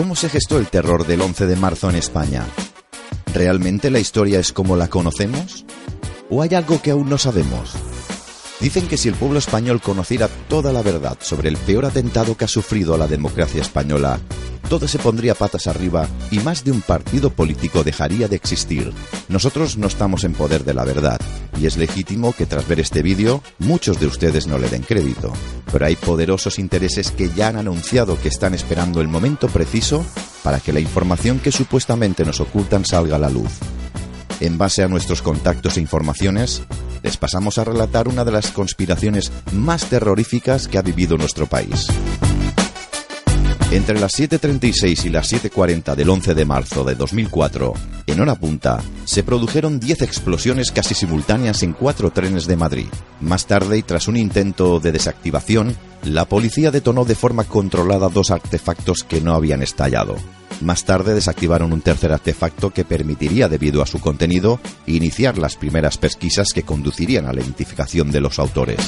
¿Cómo se gestó el terror del 11 de marzo en España? ¿Realmente la historia es como la conocemos? ¿O hay algo que aún no sabemos? Dicen que si el pueblo español conociera toda la verdad sobre el peor atentado que ha sufrido la democracia española, todo se pondría patas arriba y más de un partido político dejaría de existir. Nosotros no estamos en poder de la verdad, y es legítimo que tras ver este vídeo muchos de ustedes no le den crédito. Pero hay poderosos intereses que ya han anunciado que están esperando el momento preciso para que la información que supuestamente nos ocultan salga a la luz. En base a nuestros contactos e informaciones, les pasamos a relatar una de las conspiraciones más terroríficas que ha vivido nuestro país. Entre las 7.36 y las 7.40 del 11 de marzo de 2004, en hora punta, se produjeron 10 explosiones casi simultáneas en cuatro trenes de Madrid. Más tarde, y tras un intento de desactivación, la policía detonó de forma controlada dos artefactos que no habían estallado. Más tarde desactivaron un tercer artefacto que permitiría, debido a su contenido, iniciar las primeras pesquisas que conducirían a la identificación de los autores.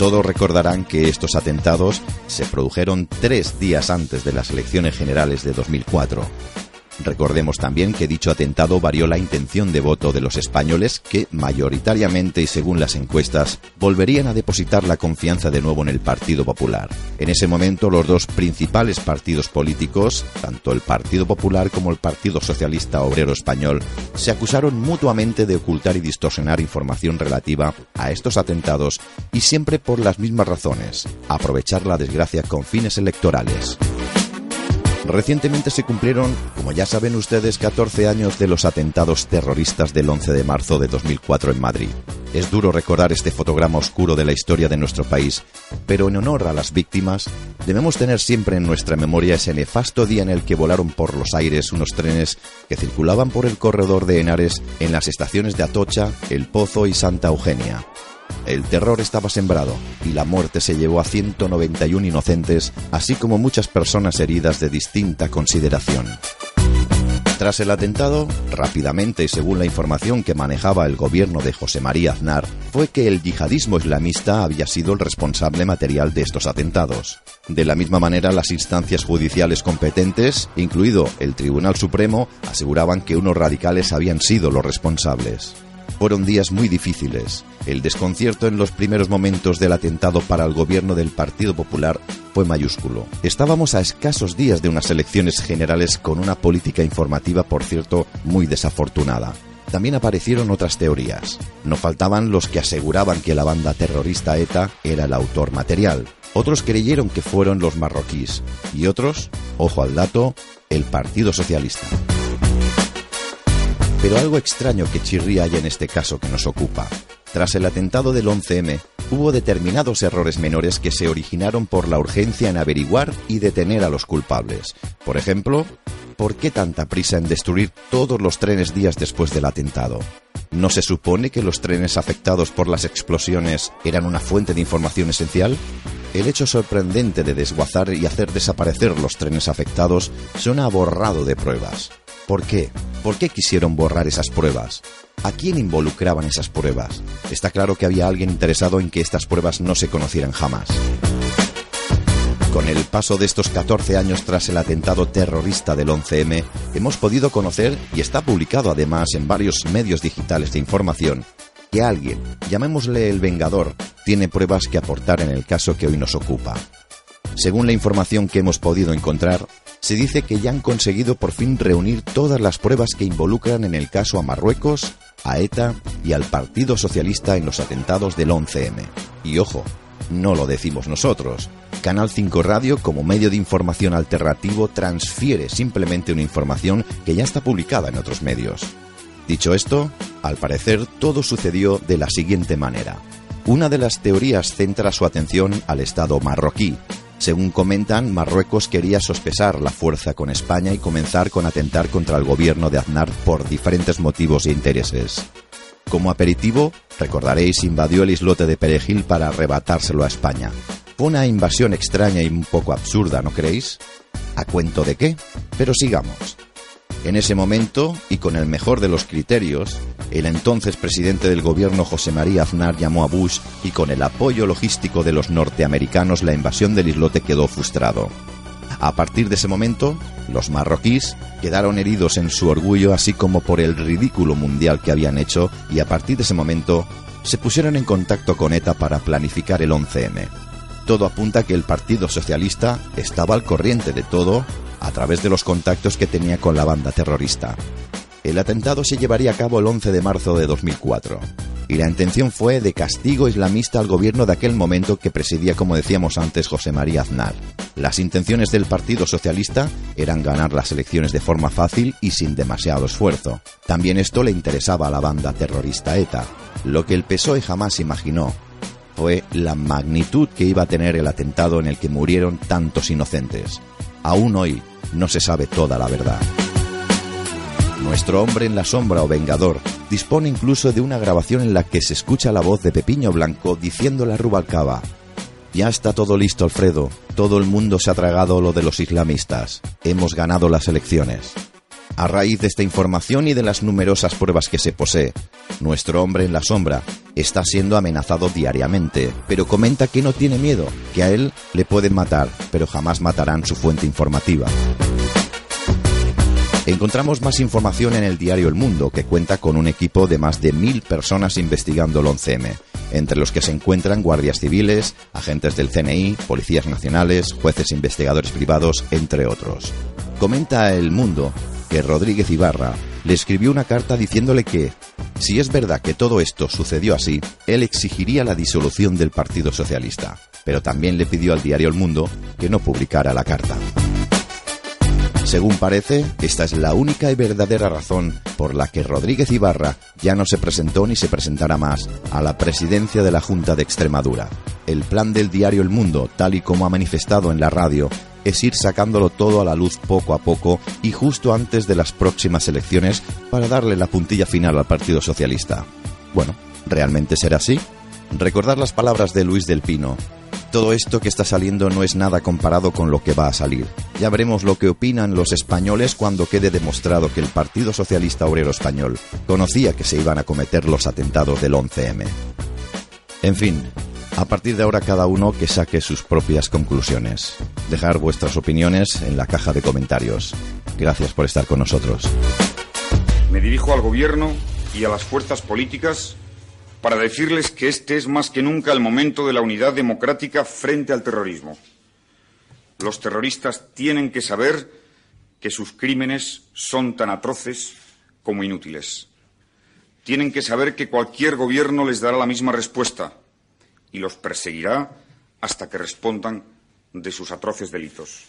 Todos recordarán que estos atentados se produjeron tres días antes de las elecciones generales de 2004. Recordemos también que dicho atentado varió la intención de voto de los españoles que, mayoritariamente y según las encuestas, volverían a depositar la confianza de nuevo en el Partido Popular. En ese momento los dos principales partidos políticos, tanto el Partido Popular como el Partido Socialista Obrero Español, se acusaron mutuamente de ocultar y distorsionar información relativa a estos atentados y siempre por las mismas razones, aprovechar la desgracia con fines electorales. Recientemente se cumplieron, como ya saben ustedes, 14 años de los atentados terroristas del 11 de marzo de 2004 en Madrid. Es duro recordar este fotograma oscuro de la historia de nuestro país, pero en honor a las víctimas, debemos tener siempre en nuestra memoria ese nefasto día en el que volaron por los aires unos trenes que circulaban por el corredor de Henares en las estaciones de Atocha, El Pozo y Santa Eugenia. El terror estaba sembrado y la muerte se llevó a 191 inocentes, así como muchas personas heridas de distinta consideración. Tras el atentado, rápidamente y según la información que manejaba el gobierno de José María Aznar, fue que el yihadismo islamista había sido el responsable material de estos atentados. De la misma manera, las instancias judiciales competentes, incluido el Tribunal Supremo, aseguraban que unos radicales habían sido los responsables. Fueron días muy difíciles. El desconcierto en los primeros momentos del atentado para el gobierno del Partido Popular fue mayúsculo. Estábamos a escasos días de unas elecciones generales con una política informativa, por cierto, muy desafortunada. También aparecieron otras teorías. No faltaban los que aseguraban que la banda terrorista ETA era el autor material. Otros creyeron que fueron los marroquíes. Y otros, ojo al dato, el Partido Socialista. Pero algo extraño que chirría hay en este caso que nos ocupa. Tras el atentado del 11M, hubo determinados errores menores que se originaron por la urgencia en averiguar y detener a los culpables. Por ejemplo, ¿por qué tanta prisa en destruir todos los trenes días después del atentado? ¿No se supone que los trenes afectados por las explosiones eran una fuente de información esencial? El hecho sorprendente de desguazar y hacer desaparecer los trenes afectados suena borrado de pruebas. ¿Por qué? ¿Por qué quisieron borrar esas pruebas? ¿A quién involucraban esas pruebas? Está claro que había alguien interesado en que estas pruebas no se conocieran jamás. Con el paso de estos 14 años tras el atentado terrorista del 11M, hemos podido conocer, y está publicado además en varios medios digitales de información, que alguien, llamémosle el Vengador, tiene pruebas que aportar en el caso que hoy nos ocupa. Según la información que hemos podido encontrar, se dice que ya han conseguido por fin reunir todas las pruebas que involucran en el caso a Marruecos, a ETA y al Partido Socialista en los atentados del 11M. Y ojo, no lo decimos nosotros. Canal 5 Radio, como medio de información alternativo, transfiere simplemente una información que ya está publicada en otros medios. Dicho esto, al parecer todo sucedió de la siguiente manera. Una de las teorías centra su atención al Estado marroquí, según comentan, Marruecos quería sospesar la fuerza con España y comenzar con atentar contra el gobierno de Aznar por diferentes motivos e intereses. Como aperitivo, recordaréis, invadió el islote de Perejil para arrebatárselo a España. Una invasión extraña y un poco absurda, ¿no creéis? ¿A cuento de qué? Pero sigamos. En ese momento, y con el mejor de los criterios, el entonces presidente del gobierno José María Aznar llamó a Bush y con el apoyo logístico de los norteamericanos la invasión del islote quedó frustrado. A partir de ese momento, los marroquíes quedaron heridos en su orgullo así como por el ridículo mundial que habían hecho y a partir de ese momento se pusieron en contacto con ETA para planificar el 11M. Todo apunta a que el Partido Socialista estaba al corriente de todo a través de los contactos que tenía con la banda terrorista. El atentado se llevaría a cabo el 11 de marzo de 2004 y la intención fue de castigo islamista al gobierno de aquel momento que presidía, como decíamos antes, José María Aznar. Las intenciones del Partido Socialista eran ganar las elecciones de forma fácil y sin demasiado esfuerzo. También esto le interesaba a la banda terrorista ETA. Lo que el PSOE jamás imaginó fue la magnitud que iba a tener el atentado en el que murieron tantos inocentes. Aún hoy no se sabe toda la verdad. Nuestro hombre en la sombra o vengador dispone incluso de una grabación en la que se escucha la voz de Pepiño Blanco diciéndole a Rubalcaba Ya está todo listo, Alfredo. Todo el mundo se ha tragado lo de los islamistas. Hemos ganado las elecciones. A raíz de esta información y de las numerosas pruebas que se posee, nuestro hombre en la sombra está siendo amenazado diariamente, pero comenta que no tiene miedo, que a él le pueden matar, pero jamás matarán su fuente informativa. Encontramos más información en el diario El Mundo, que cuenta con un equipo de más de mil personas investigando el 11M, entre los que se encuentran guardias civiles, agentes del CNI, policías nacionales, jueces investigadores privados, entre otros. Comenta El Mundo que Rodríguez Ibarra le escribió una carta diciéndole que, si es verdad que todo esto sucedió así, él exigiría la disolución del Partido Socialista, pero también le pidió al diario El Mundo que no publicara la carta. Según parece, esta es la única y verdadera razón por la que Rodríguez Ibarra ya no se presentó ni se presentará más a la presidencia de la Junta de Extremadura. El plan del diario El Mundo, tal y como ha manifestado en la radio, es ir sacándolo todo a la luz poco a poco y justo antes de las próximas elecciones para darle la puntilla final al Partido Socialista. Bueno, ¿realmente será así? Recordar las palabras de Luis del Pino, todo esto que está saliendo no es nada comparado con lo que va a salir. Ya veremos lo que opinan los españoles cuando quede demostrado que el Partido Socialista Obrero Español conocía que se iban a cometer los atentados del 11M. En fin, a partir de ahora cada uno que saque sus propias conclusiones. Dejar vuestras opiniones en la caja de comentarios. Gracias por estar con nosotros. Me dirijo al gobierno y a las fuerzas políticas para decirles que este es más que nunca el momento de la unidad democrática frente al terrorismo. Los terroristas tienen que saber que sus crímenes son tan atroces como inútiles. Tienen que saber que cualquier gobierno les dará la misma respuesta y los perseguirá hasta que respondan de sus atroces delitos.